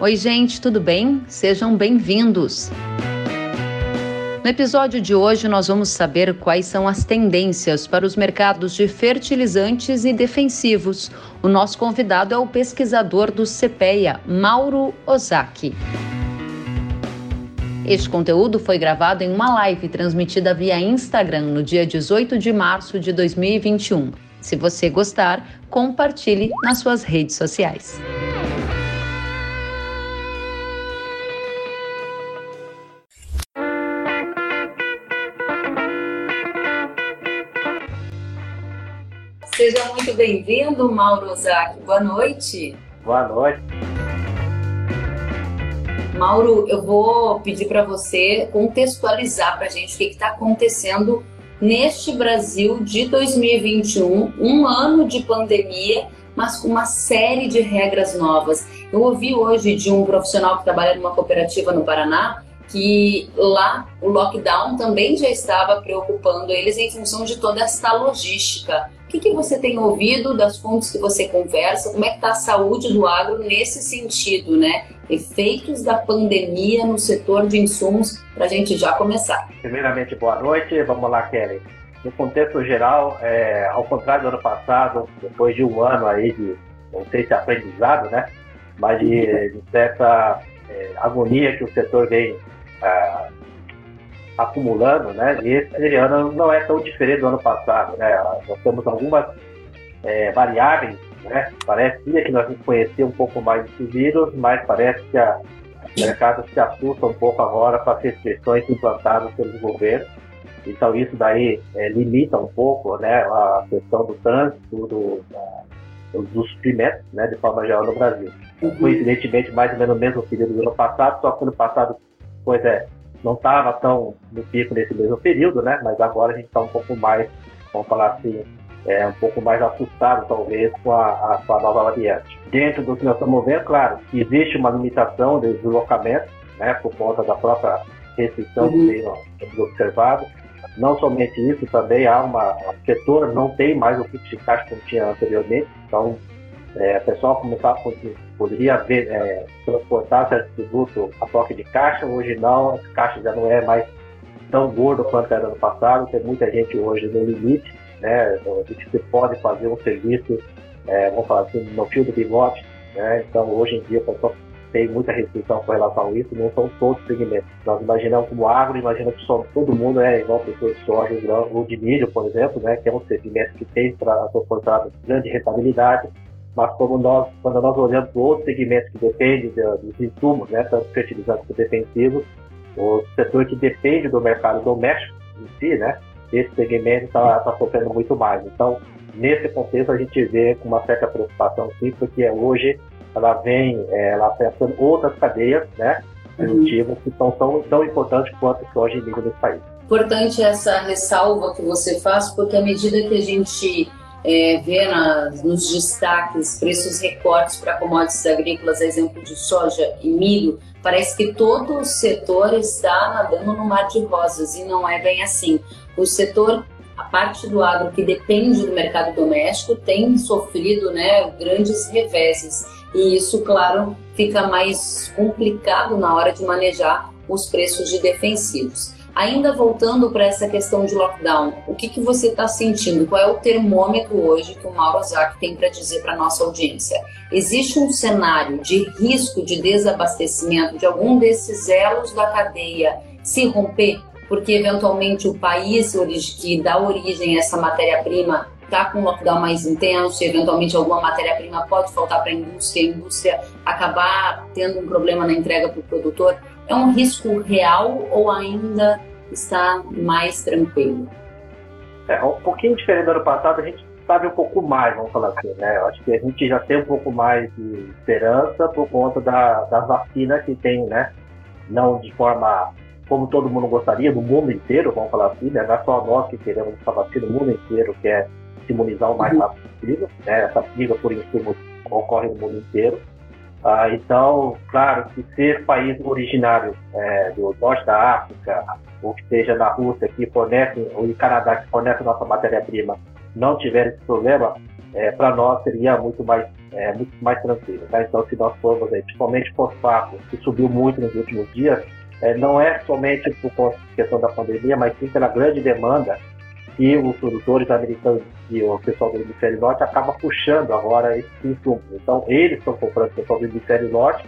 Oi, gente, tudo bem? Sejam bem-vindos. No episódio de hoje, nós vamos saber quais são as tendências para os mercados de fertilizantes e defensivos. O nosso convidado é o pesquisador do CPEA, Mauro Ozaki. Este conteúdo foi gravado em uma live transmitida via Instagram no dia 18 de março de 2021. Se você gostar, compartilhe nas suas redes sociais. Seja muito bem-vindo, Mauro Ozaki. Boa noite. Boa noite. Mauro, eu vou pedir para você contextualizar para a gente o que está acontecendo neste Brasil de 2021, um ano de pandemia, mas com uma série de regras novas. Eu ouvi hoje de um profissional que trabalha numa cooperativa no Paraná que lá o lockdown também já estava preocupando eles em função de toda esta logística. O que, que você tem ouvido das fontes que você conversa? Como é que está a saúde do agro nesse sentido, né? Efeitos da pandemia no setor de insumos, para a gente já começar. Primeiramente, boa noite. Vamos lá, Kelly. No contexto geral, é, ao contrário do ano passado, depois de um ano aí de, não sei se aprendizado, né? Mas de, de certa é, agonia que o setor vem é, acumulando, né? E esse ano não é tão diferente do ano passado, né? Nós temos algumas é, variáveis, né? Parecia que nós conhecíamos um pouco mais desse vírus, mas parece que a, o mercado se assusta um pouco agora com as restrições implantadas pelos governos. Então isso daí é, limita um pouco, né? A questão do trânsito, do, dos suprimentos, né? De forma geral no Brasil. Uhum. Coincidentemente, mais ou menos no mesmo período do ano passado, só que no passado coisa é, não estava tão no pico nesse mesmo período, né? Mas agora a gente está um pouco mais, vamos falar assim, é, um pouco mais assustado talvez com a, a, com a nova variante. Dentro do que nós estamos vendo, claro, existe uma limitação de deslocamento, né? Por conta da própria restrição uhum. que temos observado. Não somente isso, também há uma. O setor não tem mais o fluxo de caixa como tinha anteriormente, então é, o pessoal começar a poderia ver, é, transportar certo produto a toque de caixa, hoje não, a caixa já não é mais tão gordo quanto era no passado, tem muita gente hoje no limite, né, a gente pode fazer um serviço, é, vamos falar assim, no fio do bigode, né, então hoje em dia pessoal tem muita restrição com relação a isso, não são todos segmentos. Nós imaginamos como agro, imagina que só, todo mundo é igual pessoa de soja, ou de milho, por exemplo, né, que é um segmento que tem para proporcionar grande rentabilidade, mas como nós, quando nós olhamos para outros segmentos que dependem de, dos insumos, né, tanto fertilizantes quanto defensivos, o setor que depende do mercado doméstico em si, né, esse segmento está tá sofrendo muito mais. Então, nesse contexto, a gente vê com uma certa preocupação, sim, porque hoje ela vem, é, ela afeta outras cadeias, né, produtivas uhum. que são tão, tão importantes quanto que hoje dia nesse país. Importante essa ressalva que você faz, porque à medida que a gente é, nos destaques preços recortes para commodities agrícolas, exemplo de soja e milho, parece que todo o setor está nadando no mar de rosas e não é bem assim. O setor, a parte do agro que depende do mercado doméstico, tem sofrido né, grandes reveses e isso, claro, fica mais complicado na hora de manejar os preços de defensivos. Ainda voltando para essa questão de lockdown, o que, que você está sentindo? Qual é o termômetro hoje que o Mauro Ozaki tem para dizer para nossa audiência? Existe um cenário de risco de desabastecimento de algum desses elos da cadeia se romper? Porque eventualmente o país que dá origem a essa matéria-prima está com um lockdown mais intenso eventualmente alguma matéria-prima pode faltar para a indústria, a indústria acabar tendo um problema na entrega para o produtor. É um risco real ou ainda está mais tranquilo? É um pouquinho diferente do ano passado, a gente sabe um pouco mais, vamos falar assim, né? Eu acho que a gente já tem um pouco mais de esperança por conta da, das vacinas que tem, né? Não de forma como todo mundo gostaria, do mundo inteiro, vamos falar assim, né? Não é só nós que queremos essa vacina, o mundo inteiro quer se imunizar o mais uhum. rápido possível, né? Essa briga por insumos ocorre no mundo inteiro. Ah, então, claro, que ser país originário é, do norte da África, ou que seja na Rússia, que fornece, ou em Canadá, que fornece nossa matéria-prima, não tiver esse problema, é, para nós seria muito mais, é, muito mais tranquilo. Tá? Então, se nós formos, aí, principalmente fosfato, que subiu muito nos últimos dias, é, não é somente por questão da pandemia, mas sim pela grande demanda que os produtores americanos e o pessoal do hemisfério norte acaba puxando agora esses insumos. Então, eles estão comprando, o pessoal do hemisfério norte,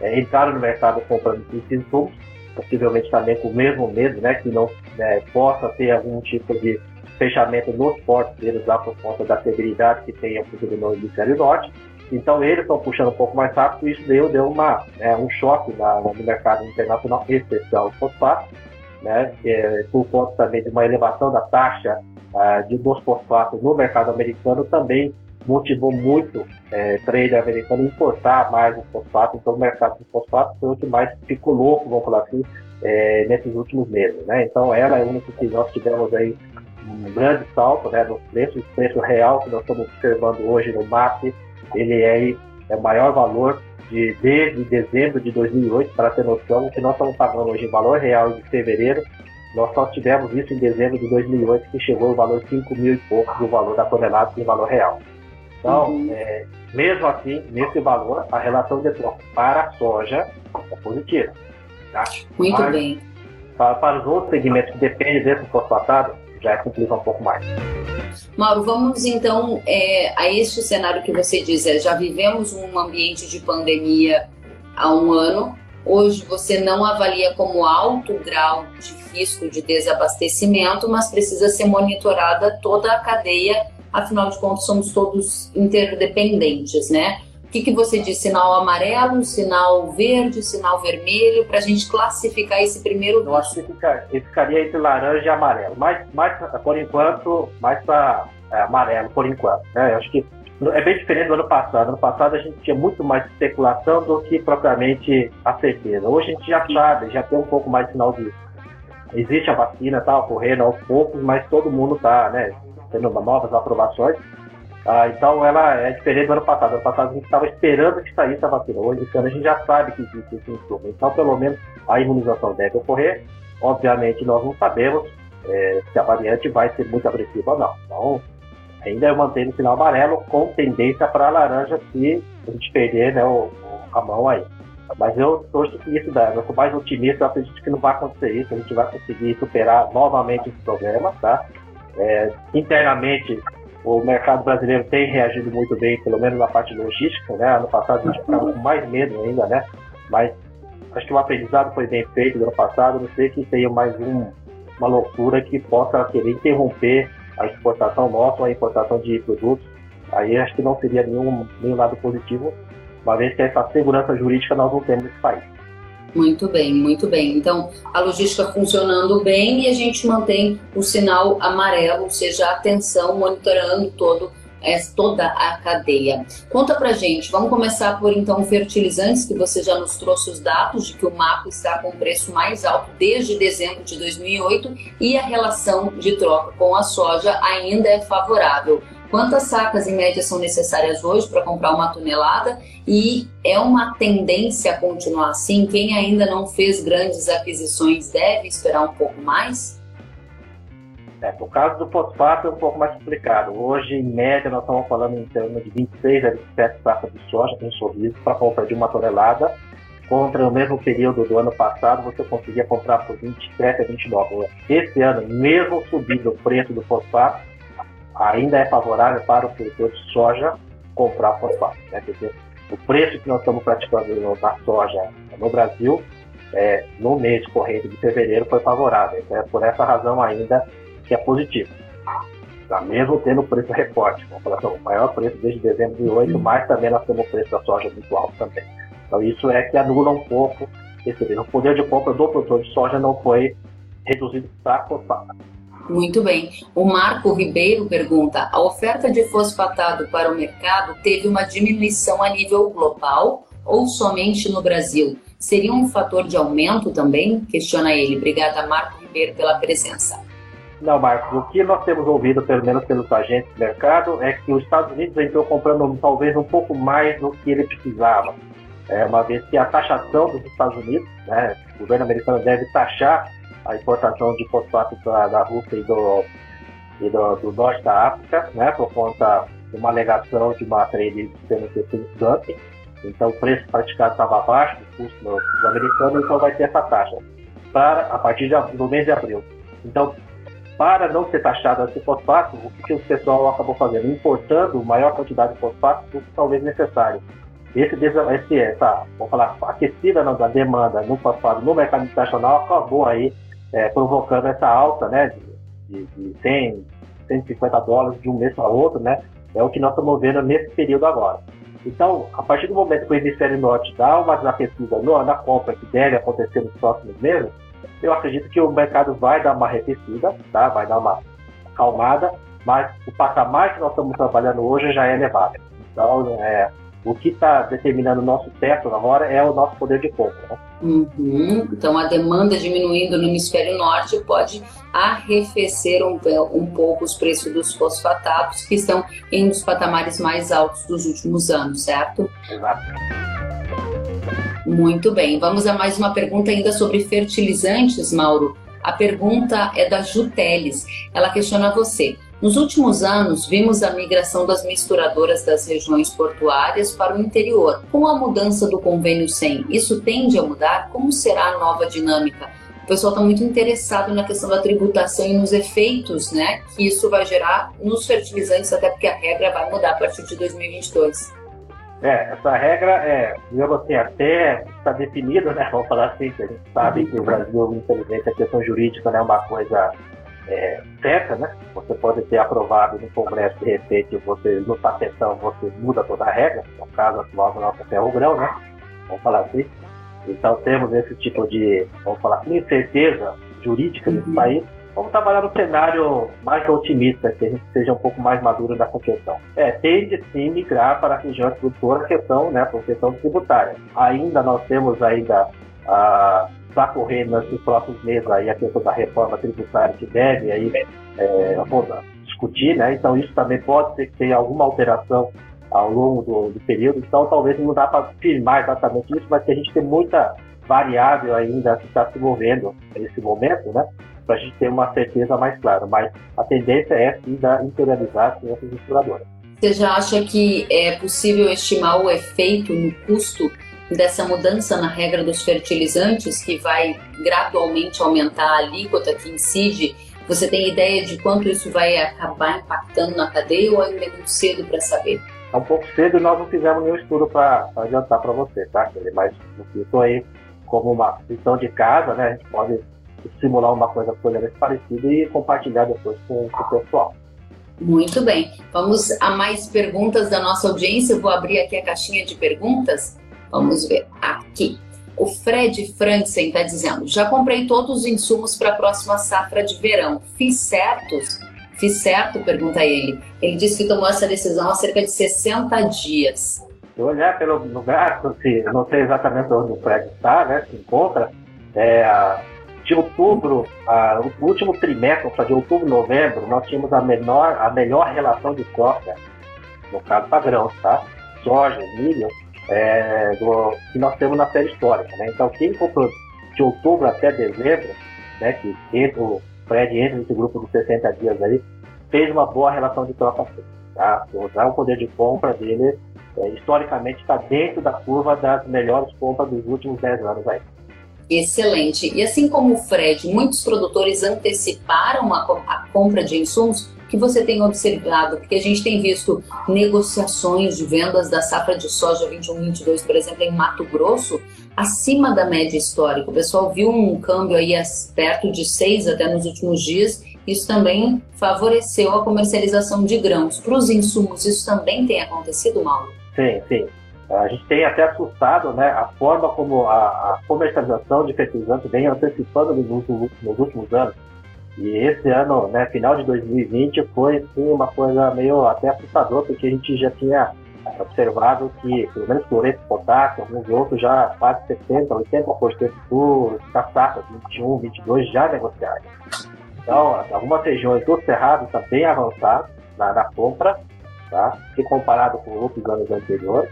é, entraram no mercado comprando esses insumos, possivelmente também com o mesmo medo, né, que não né, possa ter algum tipo de fechamento nos portos deles lá por conta da severidade que tem a futuro no hemisfério norte. Então eles estão puxando um pouco mais rápido e isso deu, deu uma, é, um choque na, no mercado internacional, especial do fosfato, né, é, por conta também de uma elevação da taxa uh, de dos fosfatos no mercado americano também motivou muito é, trader americano importar mais o fosfato, então o mercado de fosfato foi o que mais ficou louco, vamos falar assim, é, nesses últimos meses. Né? Então ela é a única que nós tivemos aí um grande salto né, nos preços, o preço real que nós estamos observando hoje no MAP, ele é, é o maior valor de, desde dezembro de 2008, para ter noção, o que nós estamos pagando hoje em valor real de fevereiro, nós só tivemos isso em dezembro de 2008, que chegou o valor 5 mil e pouco do valor da tonelada em valor real. Então, uhum. é, mesmo assim, nesse valor, a relação de troca para a soja é positiva. Tá? Muito Mas, bem. Para, para, os outros segmentos que dependem desse fosfatado, já complica um pouco mais. Mauro, vamos então é, a este cenário que você diz. É, já vivemos um ambiente de pandemia há um ano. Hoje você não avalia como alto grau de risco de desabastecimento, mas precisa ser monitorada toda a cadeia. Afinal de contas, somos todos interdependentes, né? O que, que você diz? Sinal amarelo, sinal verde, sinal vermelho, para a gente classificar esse primeiro Eu acho que fica, ficaria entre laranja e amarelo, mas, mas por enquanto, mais para é, amarelo, por enquanto. Né? Eu acho que é bem diferente do ano passado. No ano passado a gente tinha muito mais especulação do que propriamente a certeza. Hoje a gente já sabe, já tem um pouco mais de sinal disso. Existe a vacina, está ocorrendo aos poucos, mas todo mundo está né, tendo novas aprovações. Ah, então ela é diferente do ano passado. No ano passado a gente estava esperando que saísse a vacina. Hoje ano a gente já sabe que existe esse insumo. Então pelo menos a imunização deve ocorrer. Obviamente nós não sabemos é, se a variante vai ser muito agressiva ou não. Então ainda eu mantenho o sinal amarelo com tendência para laranja se a gente perder né, o, a mão aí. Mas eu torço que isso dá. Eu sou mais otimista, eu acredito que não vai acontecer isso. A gente vai conseguir superar novamente esse problema, tá? É, internamente o mercado brasileiro tem reagido muito bem, pelo menos na parte logística, né? Ano passado a gente ficava com mais medo ainda, né? Mas acho que o aprendizado foi bem feito no ano passado, não sei que tenha mais um, uma loucura que possa querer interromper a exportação nossa ou a importação de produtos. Aí acho que não seria nenhum, nenhum lado positivo, uma vez que essa segurança jurídica nós não temos nesse país. Muito bem, muito bem. Então, a logística funcionando bem e a gente mantém o sinal amarelo, ou seja, atenção monitorando todo é, toda a cadeia. Conta pra gente, vamos começar por então fertilizantes, que você já nos trouxe os dados de que o MAPO está com o preço mais alto desde dezembro de 2008 e a relação de troca com a soja ainda é favorável. Quantas sacas em média são necessárias hoje para comprar uma tonelada? E é uma tendência a continuar assim? Quem ainda não fez grandes aquisições deve esperar um pouco mais? É, no caso do fosfato é um pouco mais complicado. Hoje, em média, nós estamos falando em termos de 26 a 27 sacas de soja em sorriso para compra de uma tonelada. Contra o mesmo período do ano passado, você conseguia comprar por 27 a 29. Esse ano, mesmo subindo o preço do fosfato, ainda é favorável para o produtor de soja comprar fosfato. Né? Porque o preço que nós estamos praticando na soja no Brasil, é, no mês corrente de fevereiro, foi favorável. Então, é por essa razão ainda que é positivo. Tá? Mesmo tendo o preço recorte, vamos falar assim, o maior preço desde dezembro de 8, mas também nós temos o preço da soja muito alto também. Então isso é que anula um pouco esse O poder de compra do produtor de soja não foi reduzido para fosfato. Muito bem. O Marco Ribeiro pergunta: a oferta de fosfatado para o mercado teve uma diminuição a nível global ou somente no Brasil? Seria um fator de aumento também? Questiona ele. Obrigada, Marco Ribeiro, pela presença. Não, Marcos, o que nós temos ouvido, pelo menos pelos agentes do mercado, é que os Estados Unidos entrou comprando talvez um pouco mais do que ele precisava. É, uma vez que a taxação dos Estados Unidos, né, o governo americano deve taxar a importação de fosfato da, da Rússia e, do, e do, do, norte da África, né, por conta uma alegação de uma trade sendo feita dumping, então o preço praticado estava abaixo do custo do americano, então vai ter essa taxa para a partir de, do mês de abril. Então, para não ser taxado esse fosfato, o que, que o pessoal acabou fazendo? Importando maior quantidade de fosfato do que talvez necessário. Esse, esse essa, vamos falar, aquecida da demanda no fosfato no mercado internacional acabou aí é, provocando essa alta, né, de, de 100, 150 dólares de um mês para outro, né, é o que nós estamos vendo nesse período agora. Então, a partir do momento que o hemisfério norte dá uma desaquecida na compra que deve acontecer nos próximos meses, eu acredito que o mercado vai dar uma arrefecida, tá? vai dar uma acalmada, mas o patamar que nós estamos trabalhando hoje já é elevado. Então, é, o que está determinando o nosso teto agora é o nosso poder de compra. Né? Uhum. Então, a demanda diminuindo no hemisfério norte pode arrefecer um, um pouco os preços dos fosfatatos, que estão em um dos patamares mais altos dos últimos anos, certo? Exato. Muito bem, vamos a mais uma pergunta ainda sobre fertilizantes, Mauro. A pergunta é da Juteles. Ela questiona você. Nos últimos anos, vimos a migração das misturadoras das regiões portuárias para o interior. Com a mudança do convênio 100, isso tende a mudar? Como será a nova dinâmica? O pessoal está muito interessado na questão da tributação e nos efeitos né, que isso vai gerar nos fertilizantes, até porque a regra vai mudar a partir de 2022. É, essa regra é, digamos assim, até está definida, né? Vamos falar assim, que a gente sabe que o Brasil, infelizmente, a questão jurídica não é uma coisa é, certa, né? Você pode ter aprovado no Congresso, de repente, você, no tapetão, você muda toda a regra, no caso atual do nosso ferro-grão, né? Vamos falar assim. Então temos esse tipo de, vamos falar, incerteza jurídica nesse uhum. país Vamos trabalhar no cenário mais otimista, que a gente seja um pouco mais maduro nessa questão. É, tende sim migrar para a região produtora questão, né, por questão tributária. Ainda nós temos ainda a para correr nos próximos meses aí a questão da reforma tributária que deve aí é, discutir, né? Então isso também pode ser que tenha alguma alteração ao longo do, do período. Então talvez não dá para afirmar exatamente isso, mas que a gente tem muita variável ainda que está se movendo nesse momento, né? para a gente ter uma certeza mais clara. Mas a tendência é sim da interiorizar essas misturadoras. Você já acha que é possível estimar o efeito no custo dessa mudança na regra dos fertilizantes, que vai gradualmente aumentar a alíquota que incide? Você tem ideia de quanto isso vai acabar impactando na cadeia ou ainda é muito cedo para saber? É um pouco cedo e nós não fizemos nenhum estudo para adiantar para você, tá? Mas isso aí como uma lição de casa, né? A gente pode simular uma coisa parecida e compartilhar depois com, com o pessoal. Muito bem. Vamos a mais perguntas da nossa audiência. Eu vou abrir aqui a caixinha de perguntas. Vamos ver aqui. O Fred Franzen está dizendo: já comprei todos os insumos para a próxima safra de verão. Fiz certos? Fiz certo? Pergunta ele. Ele disse que tomou essa decisão há cerca de 60 dias. Se olhar pelo lugar, não sei exatamente onde o Fred está, né? Se encontra, é, de outubro, a, o último trimestre, de outubro, novembro, nós tínhamos a menor, a melhor relação de soja, no caso para grãos, tá? Soja, milho, é, do, que nós temos na série histórica, né? Então, quem comprou de outubro até dezembro, né, que entra, o Fred entra nesse grupo dos 60 dias aí, fez uma boa relação de troca, tá? O poder de compra dele, é, historicamente, está dentro da curva das melhores compras dos últimos 10 anos aí. Excelente. E assim como o Fred, muitos produtores anteciparam a compra de insumos, que você tem observado? Porque a gente tem visto negociações de vendas da safra de soja 21-22, por exemplo, em Mato Grosso, acima da média histórica. O pessoal viu um câmbio aí perto de 6 até nos últimos dias. Isso também favoreceu a comercialização de grãos. Para os insumos, isso também tem acontecido, Mauro? Sim, sim. A gente tem até assustado né, a forma como a, a comercialização de fertilizantes vem antecipando nos últimos, nos últimos anos. E esse ano, né, final de 2020, foi sim, uma coisa meio até assustador, porque a gente já tinha observado que, pelo menos cloreto de potássio, alguns outros já quase 70%, 80% do, da safra 21, 22 já negociados. Então, algumas regiões do Cerrado está bem avançado na, na compra, tá? se comparado com outros anos anteriores.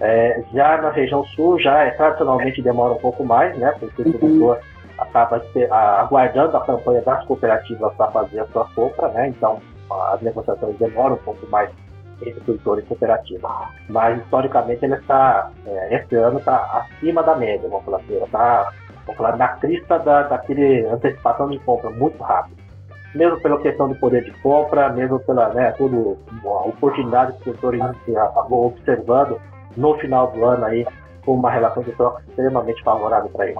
É, já na região sul, já é, tradicionalmente demora um pouco mais, né? Porque o produtor acaba aguardando a campanha das cooperativas para fazer a sua compra, né? Então as negociações demoram um pouco mais entre produtores cooperativos. Mas, historicamente, ele está, é, esse ano está acima da média, vamos falar assim, está falar, na crista da, daquele antecipação de compra muito rápido. Mesmo pela questão do poder de compra, mesmo pela né, a oportunidade que o produtor acabou observando no final do ano aí, com uma relação de troca extremamente favorável para ele.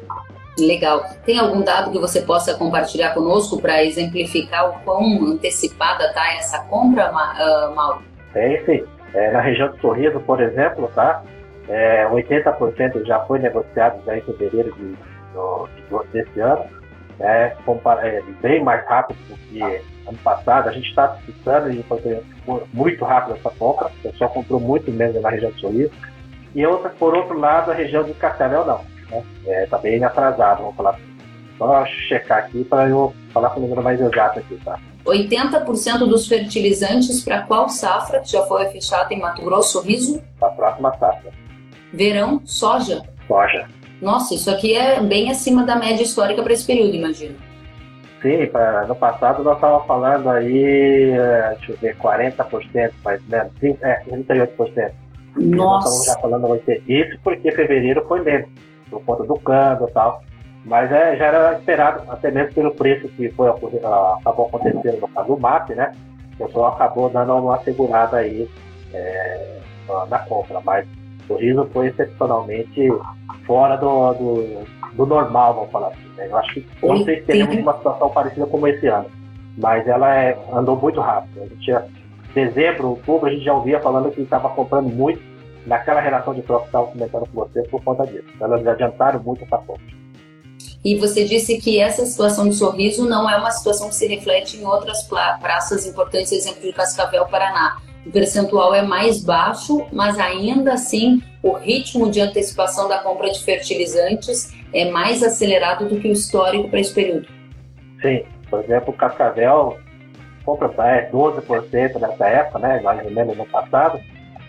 Legal. Tem algum dado que você possa compartilhar conosco para exemplificar o quão antecipada está essa compra, uh, Mauro? Tem sim. É, na região do Sorriso, por exemplo, tá? É, 80% já foi negociado já em fevereiro de, de, desse ano. É, é, bem mais rápido do que ano passado. A gente está precisando de fazer muito rápido essa compra. O pessoal comprou muito menos na região do Sorriso. E outra, por outro lado, a região de Cascavel não né? É, tá bem atrasado, vamos falar. Só checar aqui para eu falar com o número mais exato aqui, tá? 80% dos fertilizantes para qual safra que já foi fechada em Mato Grosso, Riso? Para a próxima safra. Verão, soja? Soja. Nossa, isso aqui é bem acima da média histórica para esse período, imagino. Sim, pra, no passado nós estávamos falando aí, é, deixa eu ver, 40%, mais ou menos, é, 38%. Nossa. Nós estamos já falando isso porque fevereiro foi lento por conta do câmbio e tal. Mas é, já era esperado, até mesmo pelo preço que foi, acabou acontecendo no caso do MAP, né? O pessoal acabou dando uma segurada aí é, na compra, mas o riso foi excepcionalmente fora do, do, do normal, vamos falar assim. Né? Eu acho que não sei se teremos uma situação parecida como esse ano, mas ela é, andou muito rápido. A gente tinha, dezembro, outubro, a gente já ouvia falando que estava comprando muito naquela relação de troca que estava comentando com você por conta disso. Elas adiantaram muito essa ponte. E você disse que essa situação de sorriso não é uma situação que se reflete em outras praças importantes, exemplo de Cascavel, Paraná. O percentual é mais baixo, mas ainda assim o ritmo de antecipação da compra de fertilizantes é mais acelerado do que o histórico para esse período. Sim, por exemplo, Cascavel compra 12% nessa época, né, menos no passado,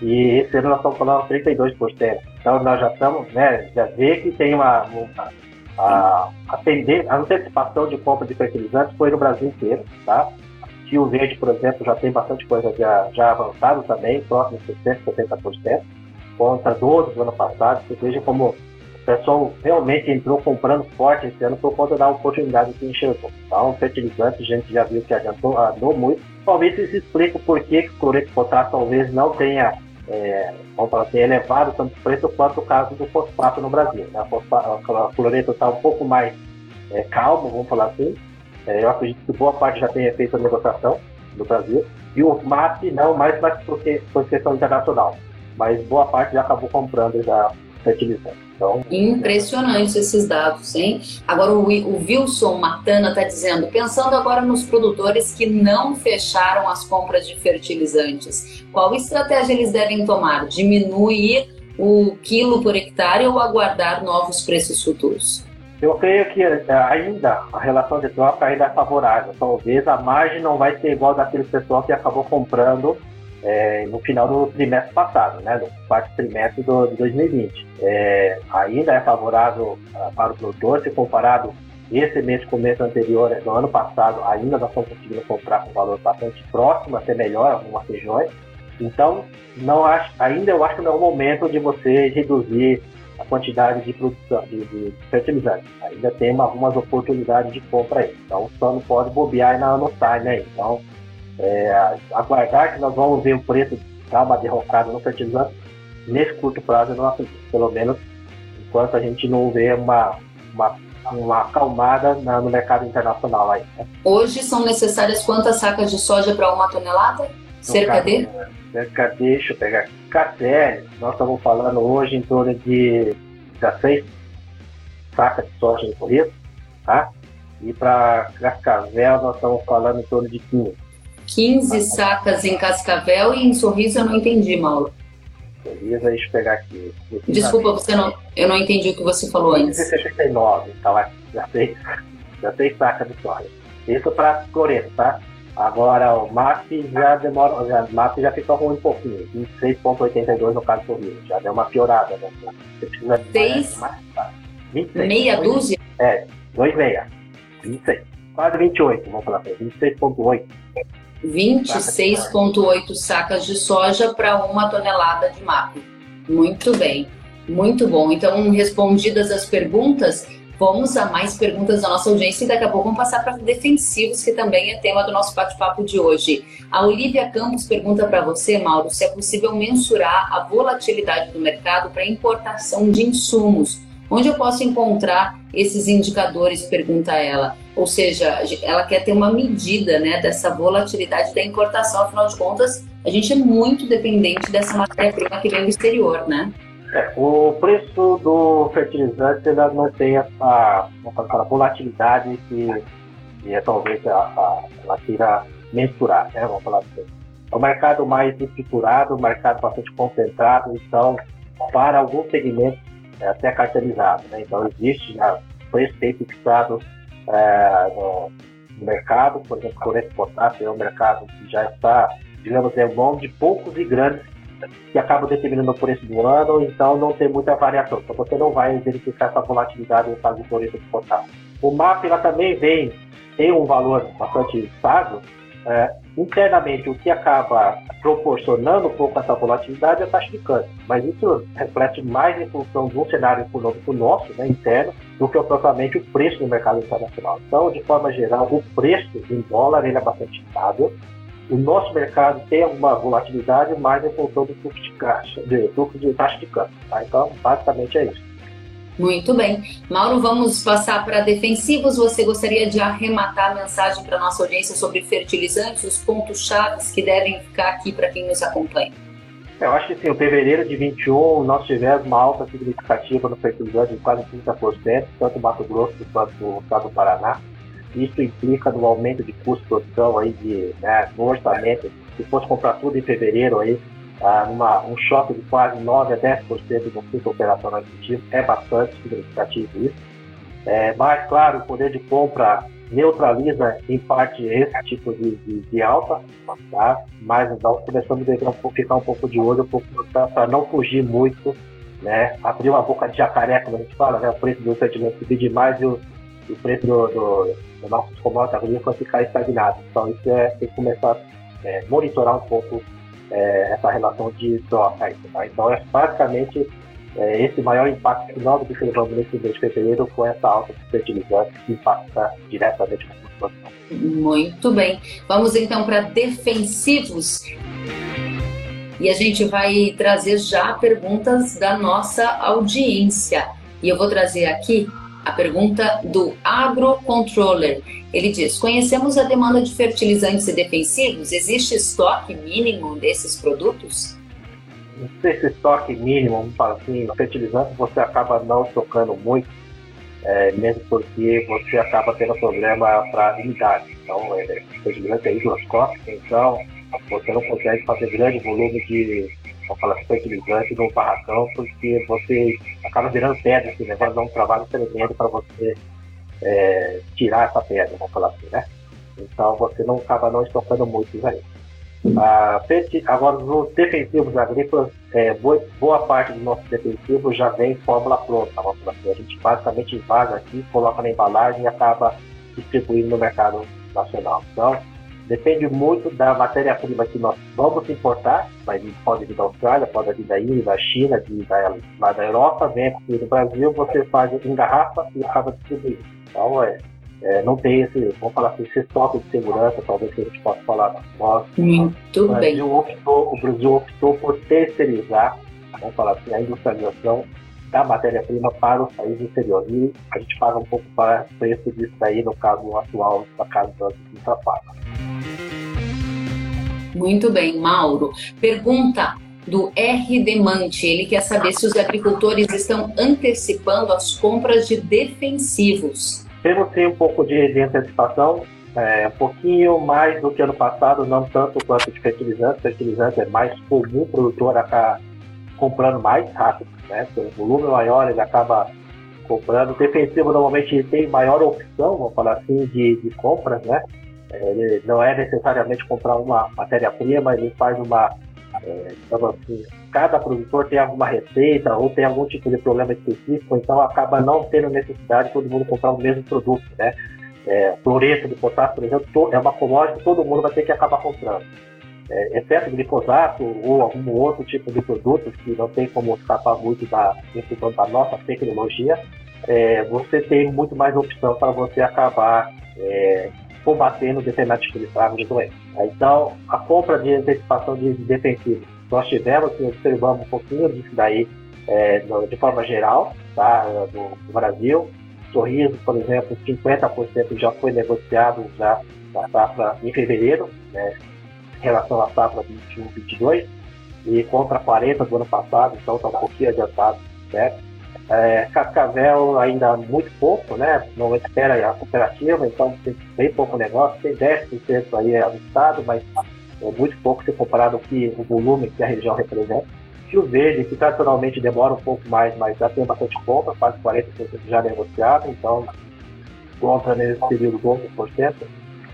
e esse ano nós estamos falando 32%. Então nós já estamos, né, já vê que tem uma, uma a, a, a antecipação de compra de fertilizantes foi no Brasil inteiro, tá? Rio Verde, por exemplo, já tem bastante coisa já, já avançado também, próximo de 60%, 70%, contra 12% do ano passado. Você veja como o pessoal realmente entrou comprando forte esse ano por conta da oportunidade que enxergou. Então, fertilizante, a gente já viu que adiantou, andou muito. Talvez isso explique por que o cloreto de potássio talvez não tenha é, vamos falar assim, elevado tanto preço quanto o caso do fosfato no Brasil. Né? A cloreto está um pouco mais é, calmo, vamos falar assim. É, eu acredito que boa parte já tenha feito a negociação no Brasil. E o MAP não, mais mas porque foi questão internacional. Mas boa parte já acabou comprando já fertilizante. Então, Impressionantes esses dados, hein? Agora o, o Wilson Matana está dizendo, pensando agora nos produtores que não fecharam as compras de fertilizantes, qual estratégia eles devem tomar? Diminuir o quilo por hectare ou aguardar novos preços futuros? Eu creio que eh, ainda a relação de troca ainda é favorável. Talvez a margem não vai ser igual daquele pessoal que acabou comprando é, no final do trimestre passado, né, no quarto trimestre do, de 2020. É, ainda é favorável uh, para o produtor, se comparado esse mês com o mês anterior, do ano passado, ainda nós estamos conseguindo comprar com valor bastante próximo, até melhor, algumas regiões. Então, não acho, ainda eu acho que não é o momento de você reduzir a quantidade de produção de, de fertilizantes. Ainda tem algumas oportunidades de compra aí. Então, só não pode bobear na no time aí. Então, é, aguardar que nós vamos ver o preço dar uma derrocada no fertilizante, nesse curto prazo eu não acredito, pelo menos enquanto a gente não vê uma, uma, uma acalmada na, no mercado internacional aí. Né? Hoje são necessárias quantas sacas de soja para uma tonelada? Cerca de? Cerca de, deixa eu pegar aqui, KTL, nós estamos falando hoje em torno de 16 sacas de soja em corrida, tá? E para Cascavel nós estamos falando em torno de 15. 15 sacas em Cascavel e em Sorriso eu não entendi, Mauro. Sorriso, deixa eu pegar aqui. Desculpa, você não, eu não entendi o que você falou antes. 69, então já tem, já tem sacas de soja. Isso para Coreto, tá? Agora o MAP já demora, já, o MAP já ficou ruim um pouquinho, 26,82 no caso do Rio, já deu uma piorada, né? Você precisa de Seis, mais, mais, 26, meia dúzia? É, 2,6, 26, quase 28, vamos falar assim, 26,8. 26,8 sacas de soja para uma tonelada de MAP. Muito bem, muito bom. Então, respondidas as perguntas, vamos a mais perguntas da nossa audiência e daqui a pouco vamos passar para defensivos, que também é tema do nosso bate-papo de hoje. A Olivia Campos pergunta para você, Mauro, se é possível mensurar a volatilidade do mercado para importação de insumos. Onde eu posso encontrar esses indicadores? Pergunta ela. Ou seja, ela quer ter uma medida né, dessa volatilidade da importação, afinal de contas, a gente é muito dependente dessa matéria-prima que vem do exterior, né? É, o preço do fertilizante ainda não tem essa, essa volatilidade que, que talvez a, a, ela queira mensurar, né? Vamos falar assim. É um mercado mais estruturado, um mercado bastante concentrado, então, para alguns segmentos, é até cartelizado. Né? Então, existe já preço fixado é, no, mercado, por exemplo, por esse potássio é um mercado que já está, digamos, é mão de poucos e grandes que acabam determinando o preço do ano, então não tem muita variação. Então você não vai verificar essa volatilidade no caso do preço de potássio. O MAP ela também vem, tem um valor bastante estável, é, internamente, o que acaba proporcionando um pouco essa volatilidade é a taxa de câmbio. Mas isso reflete mais em função do cenário econômico nosso, né, interno, do que propriamente o preço no mercado internacional. Então, de forma geral, o preço em dólar ele é bastante estável. O nosso mercado tem alguma volatilidade mais em função do fluxo de caixa, de fluxo de taxa de câmbio. Tá? Então, basicamente é isso. Muito bem. Mauro, vamos passar para defensivos. Você gostaria de arrematar a mensagem para a nossa audiência sobre fertilizantes, os pontos chaves que devem ficar aqui para quem nos acompanha? Eu acho que sim, o fevereiro de 21 nós tivemos uma alta significativa no fertilizante de quase 30%, tanto no Mato Grosso quanto no estado do Paraná. Isso implica no aumento de custo de produção aí de, né, no orçamento. Se fosse comprar tudo em fevereiro aí, ah, numa, um choque de quase 9 a 10% no custo operacional efetivo, é bastante significativo isso. É, mas, claro, o poder de compra neutraliza em parte esse tipo de, de, de alta, tá? mas nós começamos a ficar um pouco de olho para não fugir muito, né? abrir uma boca de jacaré, como a gente fala, né? o preço do sentimento subir demais e o, o preço do, do, do nosso commodities agrícolas ficar estagnado. Então, isso é, tem que começar a é, monitorar um pouco é, essa relação de troca. Tá? Então, é basicamente é, esse maior impacto que nós observamos nesse mês de fevereiro com essa alta de fertilizantes que impacta diretamente na população. Muito bem. Vamos então para defensivos. E a gente vai trazer já perguntas da nossa audiência. E eu vou trazer aqui a pergunta do AgroController. Ele diz: Conhecemos a demanda de fertilizantes e defensivos? Existe estoque mínimo desses produtos? Esse estoque mínimo, vamos falar assim, fertilizante você acaba não tocando muito, é, mesmo porque você acaba tendo problema para umidade. Então, é, fertilizante é higroscópico, então você não consegue fazer grande volume de vamos falar, fertilizante no barracão, porque você acaba virando pedra, assim, né? dar um trabalho tremendo para você é, tirar essa pedra, vamos falar assim, né? Então você não acaba não estocando muito aí. Ah, agora, nos defensivos agrícolas, é, boa, boa, parte do nosso defensivo já vem fórmula pronta. Vamos falar assim. A gente basicamente invasa aqui, coloca na embalagem e acaba distribuindo no mercado nacional. Então, Depende muito da matéria-prima que nós vamos importar, mas pode vir da Austrália, pode vir da Índia, da China, de, da, lá da Europa, vem aqui no Brasil, você faz em garrafa e acaba distribuindo. Então, é, é, não tem esse, vamos falar assim, esse estoque de segurança, talvez que a gente possa falar nós. Muito o Brasil bem. Optou, o Brasil optou por terceirizar, vamos falar assim, a industrialização da matéria-prima para os países exteriores. E a gente paga um pouco para o preço disso aí, no caso atual, da casa da Intrafada. Muito bem, Mauro. Pergunta do R. Demante. Ele quer saber se os agricultores estão antecipando as compras de defensivos. Temos sim um pouco de, de antecipação, é, um pouquinho mais do que ano passado, não tanto quanto de fertilizante. Fertilizante é mais comum o produtor acaba comprando mais rápido, né? o volume maior ele acaba comprando. Defensivo normalmente tem maior opção, vamos falar assim, de, de compras, né? Ele não é necessariamente comprar uma matéria-prima, ele faz uma. É, assim, cada produtor tem alguma receita ou tem algum tipo de problema específico, então acaba não tendo necessidade de todo mundo comprar o mesmo produto, né? É, de potássio, por exemplo, é uma commodity que todo mundo vai ter que acabar comprando. É, exceto glifosato ou algum outro tipo de produtos que não tem como escapar muito da, da nossa tecnologia, é, você tem muito mais opção para você acabar é, combatendo determinados tipos de pragas de doença. Então, a compra de antecipação de defensivos, nós tivemos e observamos um pouquinho disso daí é, de forma geral, tá, no Brasil. Sorriso, por exemplo, 50% já foi negociado já na safra em fevereiro, né, em relação à safra 21-22, e contra 40 do ano passado, então está um pouquinho adiantado, certo? É, Cascavel ainda muito pouco, né? Não espera a cooperativa, então tem bem pouco negócio, tem 10% aí é avistado, mas é muito pouco se comparado com o volume que a região representa. Rio Verde, que tradicionalmente demora um pouco mais, mas já tem bastante compra, quase 40% já negociado, então contra nesse período 12%.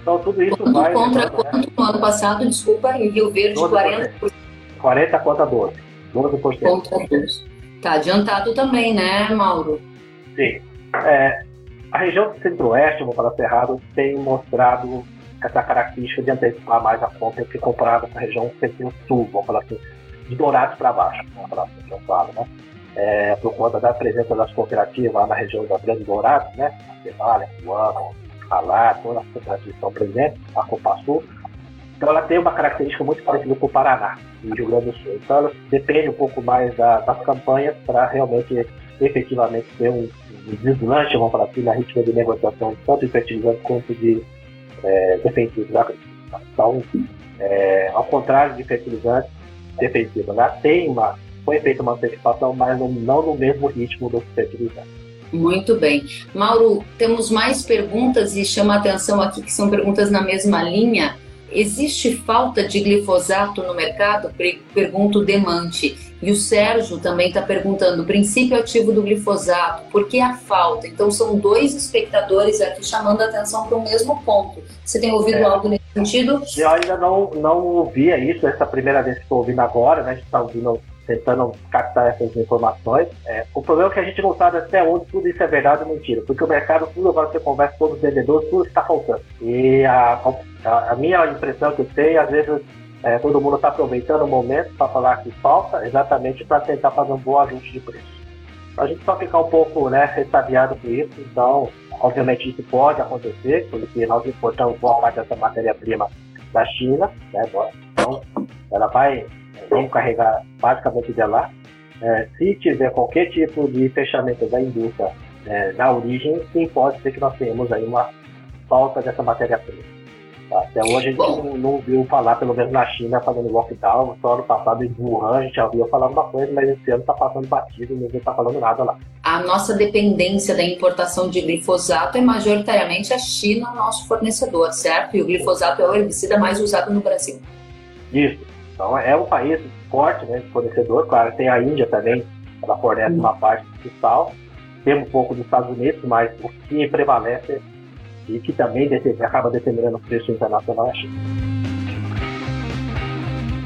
Então tudo isso quanto vai. Contra quanto né? no ano passado, desculpa, em Rio Verde 12%. 40%. 40 contra 12%. 12%. Contra 12%. Tá adiantado também, né, Mauro? Sim. É, a região centro-oeste, vou falar Cerrado, tem mostrado essa característica de antecipar mais a compra que comparado com a região centro-sul, vamos falar assim, de Dourados para baixo, vamos falar assim, eu falo, né? É, por conta da presença das cooperativas lá na região da Grande Dourados, né? Cevalha, Cuano, Alá, todas as cooperativas estão presentes, a Copa Sul, então ela tem uma característica muito parecida com o Paraná e Rio Grande do Sul. Então ela depende um pouco mais da, das campanhas para realmente efetivamente ter um, um deslanche, vamos falar assim, na ritmo de negociação, tanto de fertilizante quanto de é, defensivos. Então, é, ao contrário de fertilizantes defensivos, né? tem uma, foi feita uma antecipação, mas não, não no mesmo ritmo dos fertilizantes. Muito bem. Mauro, temos mais perguntas e chama a atenção aqui que são perguntas na mesma linha. Existe falta de glifosato no mercado? Pergunta o Demante. E o Sérgio também está perguntando: o princípio ativo do glifosato, por que a falta? Então, são dois espectadores aqui chamando a atenção para o mesmo ponto. Você tem ouvido é. algo nesse sentido? Eu ainda não, não ouvia isso, essa primeira vez que estou ouvindo agora, né? A gente está ouvindo tentando captar essas informações. É, o problema é que a gente não sabe até onde tudo isso é verdade ou mentira, porque o mercado, tudo agora você conversa com os vendedores, tudo está faltando. E a, a, a, minha impressão que eu tenho, às vezes, é, todo mundo está aproveitando o momento para falar que falta, exatamente para tentar fazer um bom ajuste de preço. A gente só ficar um pouco né, ressabiado com isso, então, obviamente, isso pode acontecer, porque nós importamos boa parte dessa matéria-prima da China, né, então ela vai vamos carregar basicamente de lá. É, se tiver qualquer tipo de fechamento da indústria é, na origem, sim, pode ser que nós tenhamos aí uma falta dessa matéria-prima. Tá? Até hoje a gente não, não, viu falar, pelo menos na China, fazendo lockdown. Só ano passado em Wuhan a gente já ouviu falar uma coisa, mas esse ano está passando batido, ninguém está falando nada lá. A nossa dependência da importação de glifosato é majoritariamente a China, nosso fornecedor, certo? E o glifosato é o herbicida mais usado no Brasil. Isso. Então é um país forte, né, fornecedor. Claro, tem a Índia também, ela fornece uma parte sal. Tem um pouco dos Estados Unidos, mas o que prevalece e que também acaba determinando o preço internacional é a China.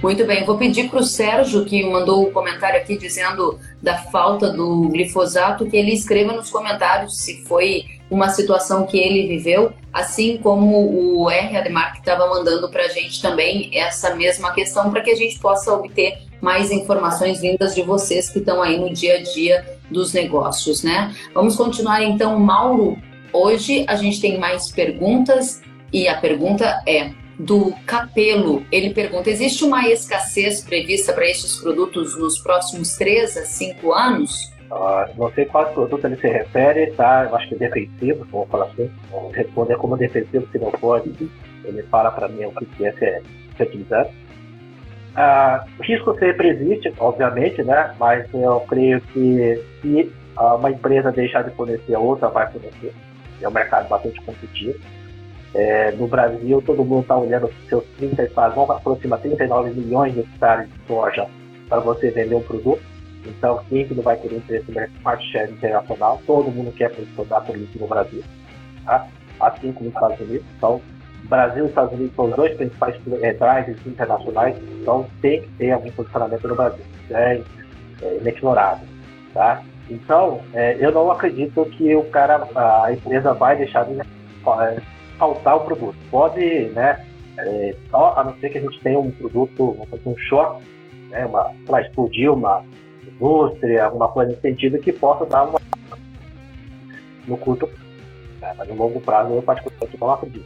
Muito bem, vou pedir para o Sérgio, que mandou o um comentário aqui dizendo da falta do glifosato, que ele escreva nos comentários se foi uma situação que ele viveu, assim como o R. Ademar que estava mandando para a gente também essa mesma questão, para que a gente possa obter mais informações vindas de vocês que estão aí no dia a dia dos negócios, né? Vamos continuar então, Mauro. Hoje a gente tem mais perguntas e a pergunta é do Capelo. Ele pergunta: existe uma escassez prevista para estes produtos nos próximos 3 a 5 anos? Uh, não sei qual produto ele se refere, tá? Eu acho que é defensivo, vamos falar assim. Vamos responder como defensivo, se não for, ele fala para mim o que é ser fertilizante. O risco sempre existe, obviamente, né? Mas eu creio que se uh, uma empresa deixar de fornecer, a outra vai fornecer. É um mercado bastante competitivo. É, no Brasil, todo mundo está olhando seus 30 hectares, vão aproximar 39 milhões de hectares de soja para você vender um produto então, quem que não vai ter esse market share internacional? Todo mundo quer posicionar político no Brasil, tá? assim como nos Estados Unidos. Então, Brasil e Estados Unidos são os dois principais é, drivers internacionais, então tem que ter algum posicionamento no Brasil. É, é inexplorável, tá? Então, é, eu não acredito que o cara, a empresa vai deixar de faltar o produto. Pode, né, é, só a não ser que a gente tenha um produto, um choque, né, uma, lá, explodir uma indústria, alguma coisa nesse sentido que possa dar uma no curto, né, mas no longo prazo eu particularmente não acredito.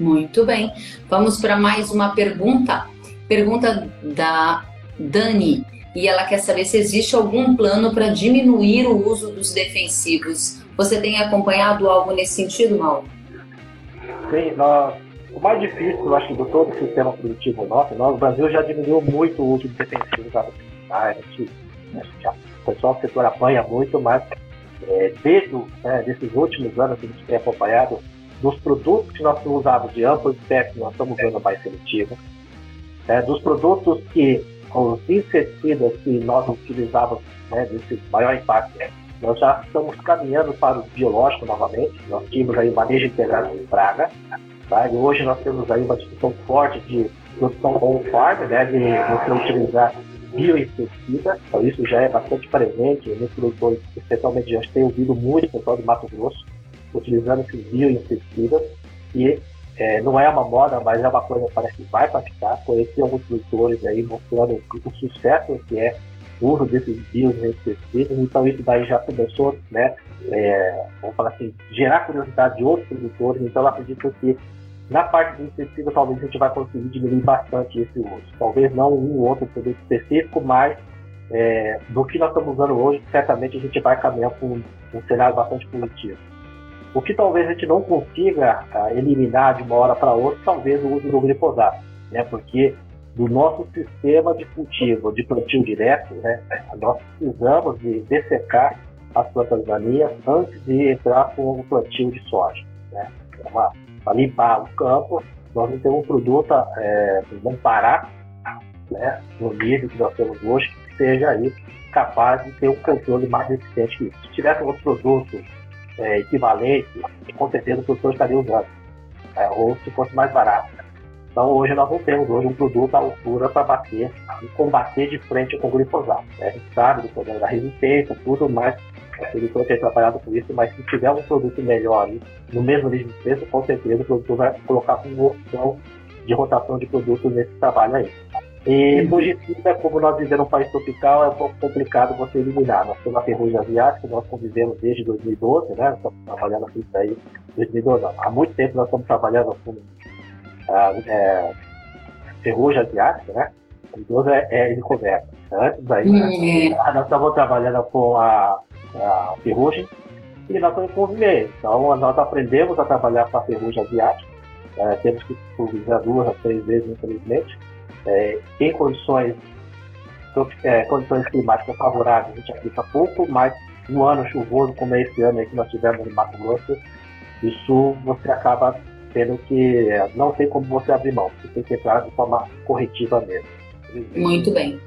Muito bem. Vamos para mais uma pergunta. Pergunta da Dani. E ela quer saber se existe algum plano para diminuir o uso dos defensivos. Você tem acompanhado algo nesse sentido, Mauro? Sim, nós, o mais difícil, eu acho, do todo o sistema produtivo nosso, nós, o Brasil já diminuiu muito o uso de defensivos a gente, a gente, o pessoal do setor apanha muito, mas é, desde né, desses últimos anos que a gente tem acompanhado, dos produtos que nós usávamos de amplo espectro, nós estamos usando mais seletivo. É, dos produtos que, os inseticidas que nós utilizávamos, né, desse maior impacto, nós já estamos caminhando para o biológico novamente. Nós tínhamos aí o manejo integrado de praga. Tá? E hoje nós temos aí uma discussão forte de produção on-farm, né, de você utilizar bioinseticida. Então isso já é bastante presente nos produtores, especialmente gente tem ouvido muito o pessoal de Mato Grosso utilizando esses bioinseticidas, e é, não é uma moda, mas é uma coisa que parece que vai praticar. Conheci alguns produtores aí mostrando o sucesso que é o uso desses bioinseticidas, então isso daí já começou, né, é, vamos falar assim, gerar curiosidade de outros produtores, então eu acredito que na parte inseticida talvez a gente vai conseguir diminuir bastante esse uso. Talvez não um ou outro produto específico, mas é, do que nós estamos usando hoje, certamente a gente vai caminhar para um, cenário bastante positivo. O que talvez a gente não consiga uh, eliminar de uma hora para outra, talvez o uso do glifosato, né? Porque do nosso sistema de cultivo, de plantio direto, né? Nós precisamos de dessecar as plantas daninhas antes de entrar com o plantio de soja, né? Para limpar o campo, nós não temos um produto, é, vamos parar, né? No nível que nós temos hoje, que seja aí capaz de ter um controle mais eficiente que isso. Se tivesse outros produtos é, equivalente, com certeza o produtor estaria usando. É, ou se fosse mais barato. Então hoje nós não temos hoje um produto à altura para bater e combater de frente com o glifosato. Né? A gente sabe do problema da resistência, tudo, mas o produtor tem trabalhado com isso, mas se tiver um produto melhor no mesmo nível de preço, com certeza o produtor vai colocar como opção de rotação de produtos nesse trabalho aí. E fungicida, como nós vivemos um país tropical, é um pouco complicado você eliminar. Nós temos a ferrugem asiática, nós convivemos desde 2012, né? Estamos trabalhando com isso aí 2012. Há muito tempo nós estamos trabalhando com a é, ferrugem asiática, né? 2012 é, é encoberta. Antes daí, né? nós estamos trabalhando com a, a ferrugem e nós estamos convivendo. Então, nós aprendemos a trabalhar com a ferrugem asiática. É, temos que pulverizar duas, três vezes, infelizmente é, em condições, é, condições climáticas favoráveis, a gente aplica pouco, mas um ano chuvoso como é esse ano aí que nós tivemos no Mato Grosso, isso você acaba tendo que. Não tem como você abrir mão, você tem que entrar de forma corretiva mesmo. Muito bem.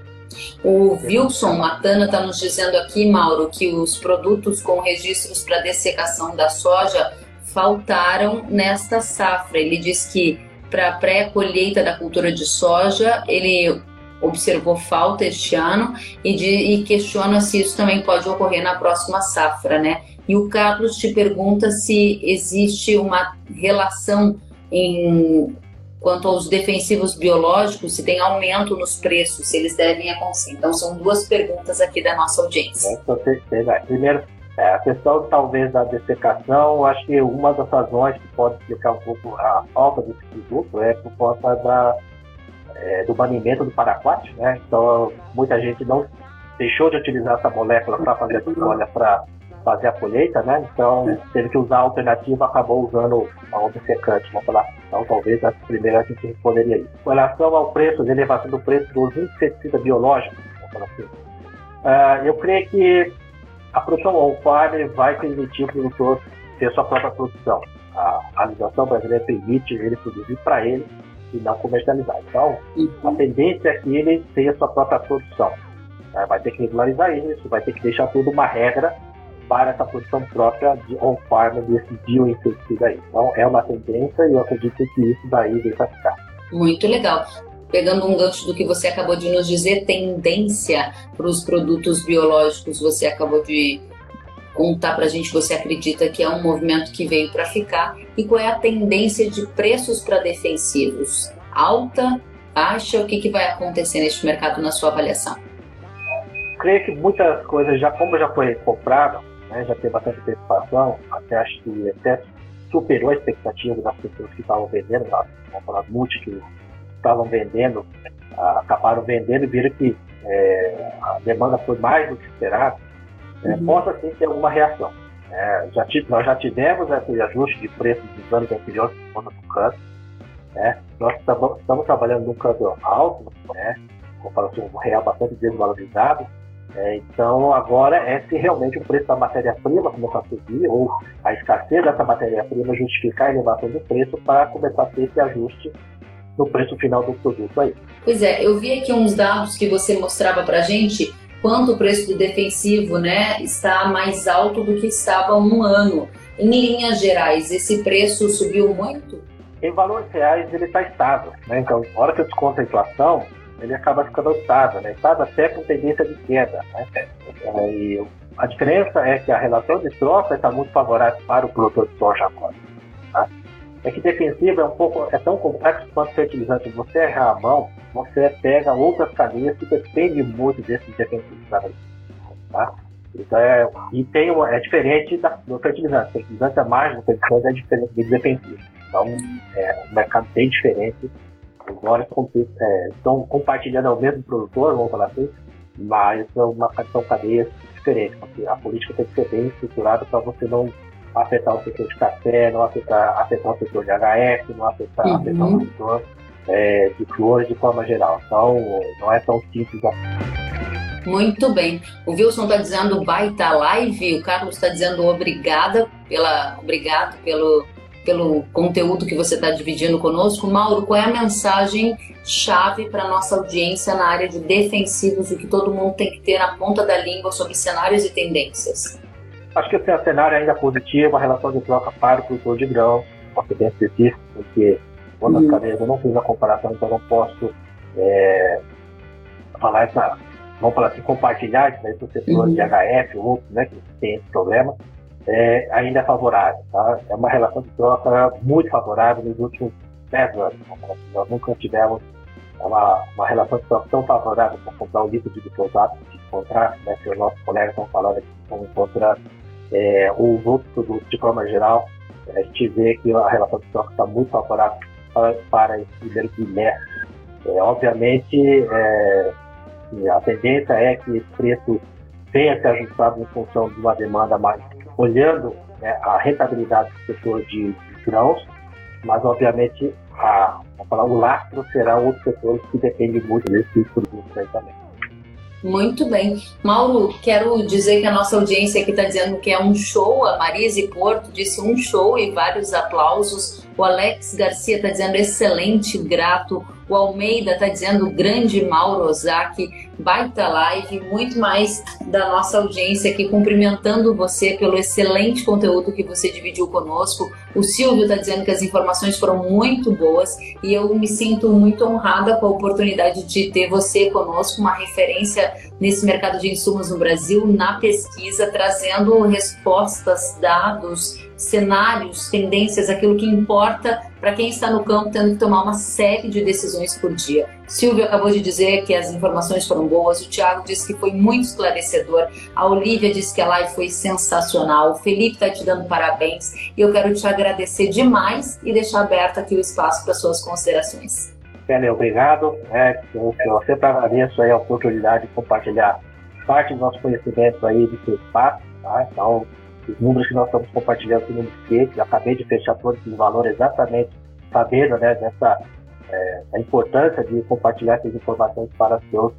O Wilson Matana está nos dizendo aqui, Mauro, que os produtos com registros para dessecação da soja faltaram nesta safra. Ele diz que para a pré-colheita da cultura de soja, ele observou falta este ano e, de, e, questiona se isso também pode ocorrer na próxima safra, né? E o Carlos te pergunta se existe uma relação em quanto aos defensivos biológicos, se tem aumento nos preços, se eles devem acontecer. Então são duas perguntas aqui da nossa audiência. Com certeza. Primeiro, é, a questão talvez da dessecação, acho que uma das razões que pode explicar um pouco a falta desse produto é por conta da, é, do banimento do paraquat, né? Então muita gente não deixou de utilizar essa molécula para fazer a para fazer a colheita, né? Então teve que usar a alternativa, acabou usando a dessecante, vamos falar. Então talvez a primeira a gente responderia isso. Com relação ao preço, a elevação do preço dos inseticidas biológicos, vamos falar assim. Uh, eu creio que a produção on-farm vai permitir o produtor ter sua própria produção. A, a legislação brasileira permite ele produzir para ele e não comercializar. Então, uhum. a tendência é que ele tenha sua própria produção. É, vai ter que regularizar isso, vai ter que deixar tudo uma regra para essa produção própria de on-farm desse bioinseticida aí. Então, é uma tendência e eu acredito que isso daí vai ficar. Muito legal pegando um gancho do que você acabou de nos dizer, tendência para os produtos biológicos, você acabou de contar para a gente você acredita que é um movimento que veio para ficar e qual é a tendência de preços para defensivos? Alta, baixa? O que, que vai acontecer neste mercado na sua avaliação? Creio que muitas coisas, já como já foi comprado, né, já tem bastante antecipação, até acho que até superou a expectativa das pessoas que estavam vendendo, vamos falar multi que estavam vendendo, acabaram vendendo e viram que é, a demanda foi mais do que esperado, é, uhum. possa sim ter alguma reação. É, já nós já tivemos esse ajuste de preços dos anos anteriores por conta do câmbio. Né? Nós estamos, trabalhando num câmbio alto, né? assim, um real bastante desvalorizado. É, então, agora é se realmente o preço da matéria-prima começar a subir, ou a escassez dessa matéria-prima justificar a elevação do preço para começar a ter esse ajuste no preço final do produto aí. Pois é, eu vi aqui uns dados que você mostrava para gente quanto o preço do defensivo né, está mais alto do que estava há um ano. Em linhas gerais, esse preço subiu muito? Em valores reais, ele está estável. Né? Então, na hora que eu desconto a inflação, ele acaba ficando estável, né? estável até com tendência de queda. Né? É, e a diferença é que a relação de troca está muito favorável para o produtor de soja agora. Tá? É que defensivo é um pouco é tão complexo quanto fertilizante. Você errar a mão, você pega outras caminhas que dependem muito desses defensivos. Tá? Então é, e tem uma, é diferente da, do fertilizante. O fertilizante é mais do fertilizante é diferente do defensivo. Então é um mercado bem diferente. Agora é, estão compartilhando o mesmo produtor, vamos falar assim, mas são, uma, são cadeias diferentes. Porque a política tem que ser bem estruturada para você não afetar o setor de café, não afetar, afetar o setor de HF, não afetar, uhum. afetar o setor é, de flores de forma geral. Então, não é tão simples assim. Muito bem. O Wilson está dizendo baita live, o Carlos está dizendo obrigada pela, obrigado pelo, pelo conteúdo que você está dividindo conosco. Mauro, qual é a mensagem chave para nossa audiência na área de defensivos, o que todo mundo tem que ter na ponta da língua sobre cenários e tendências? Acho que o cenário ainda positivo, a relação de troca para o produtor de grão, pode ser bem específico, porque quando uhum. cadeias eu não fiz a comparação, então não posso é, falar essa, vamos falar assim, compartilhar isso aí para uhum. de HF, outros, né, que tem esse problema, é, ainda é favorável, tá? É uma relação de troca muito favorável nos últimos 10 anos. Assim. Nós nunca tivemos uma, uma relação de troca tão favorável para comprar o litro de glifosato, de contrato, né, que os nossos colegas estão falando aqui, contra é, os outros produtos de forma geral, a gente vê que a relação de troca está muito favorável para, para esse primeiro trimestre. É, obviamente, é, a tendência é que esse preço venha se ajustado em função de uma demanda mais, olhando né, a rentabilidade do setor de, de grãos, mas obviamente a, falar, o lastro será outros setores que dependem muito desses produtos aí também. Muito bem. Mauro, quero dizer que a nossa audiência aqui está dizendo que é um show. A Marise Porto disse um show e vários aplausos. O Alex Garcia está dizendo excelente, grato. O Almeida está dizendo grande Mauro Ozaki, baita live, muito mais da nossa audiência aqui, cumprimentando você pelo excelente conteúdo que você dividiu conosco. O Silvio está dizendo que as informações foram muito boas e eu me sinto muito honrada com a oportunidade de ter você conosco, uma referência nesse mercado de insumos no Brasil, na pesquisa, trazendo respostas, dados, cenários, tendências, aquilo que importa para quem está no campo tendo que tomar uma série de decisões por dia. Silvio acabou de dizer que as informações foram boas, o Thiago disse que foi muito esclarecedor, a Olivia disse que a live foi sensacional, o Felipe está te dando parabéns e eu quero te agradecer demais e deixar aberto aqui o espaço para suas considerações. Kelly, obrigado. É, eu, eu sempre agradeço aí a oportunidade de compartilhar parte do nosso conhecimento aí do seu espaço. Tá? Então, os números que nós estamos compartilhando aqui no Skate, acabei de fechar todos os valores exatamente sabendo né, dessa é, a importância de compartilhar essas informações para, seus,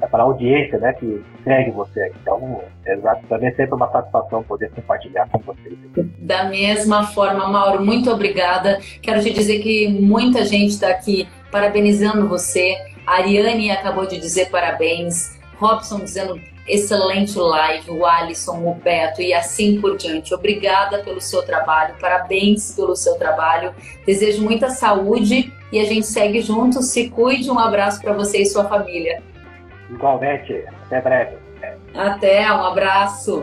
é, para a audiência né, que segue você. Então, exato, também é sempre uma satisfação poder compartilhar com vocês. Da mesma forma, Mauro, muito obrigada. Quero te dizer que muita gente está aqui parabenizando você. A Ariane acabou de dizer parabéns. Robson dizendo excelente live, o Alisson, o Beto e assim por diante. Obrigada pelo seu trabalho, parabéns pelo seu trabalho. Desejo muita saúde e a gente segue junto. Se cuide, um abraço para você e sua família. Igualmente, até breve. Até, um abraço.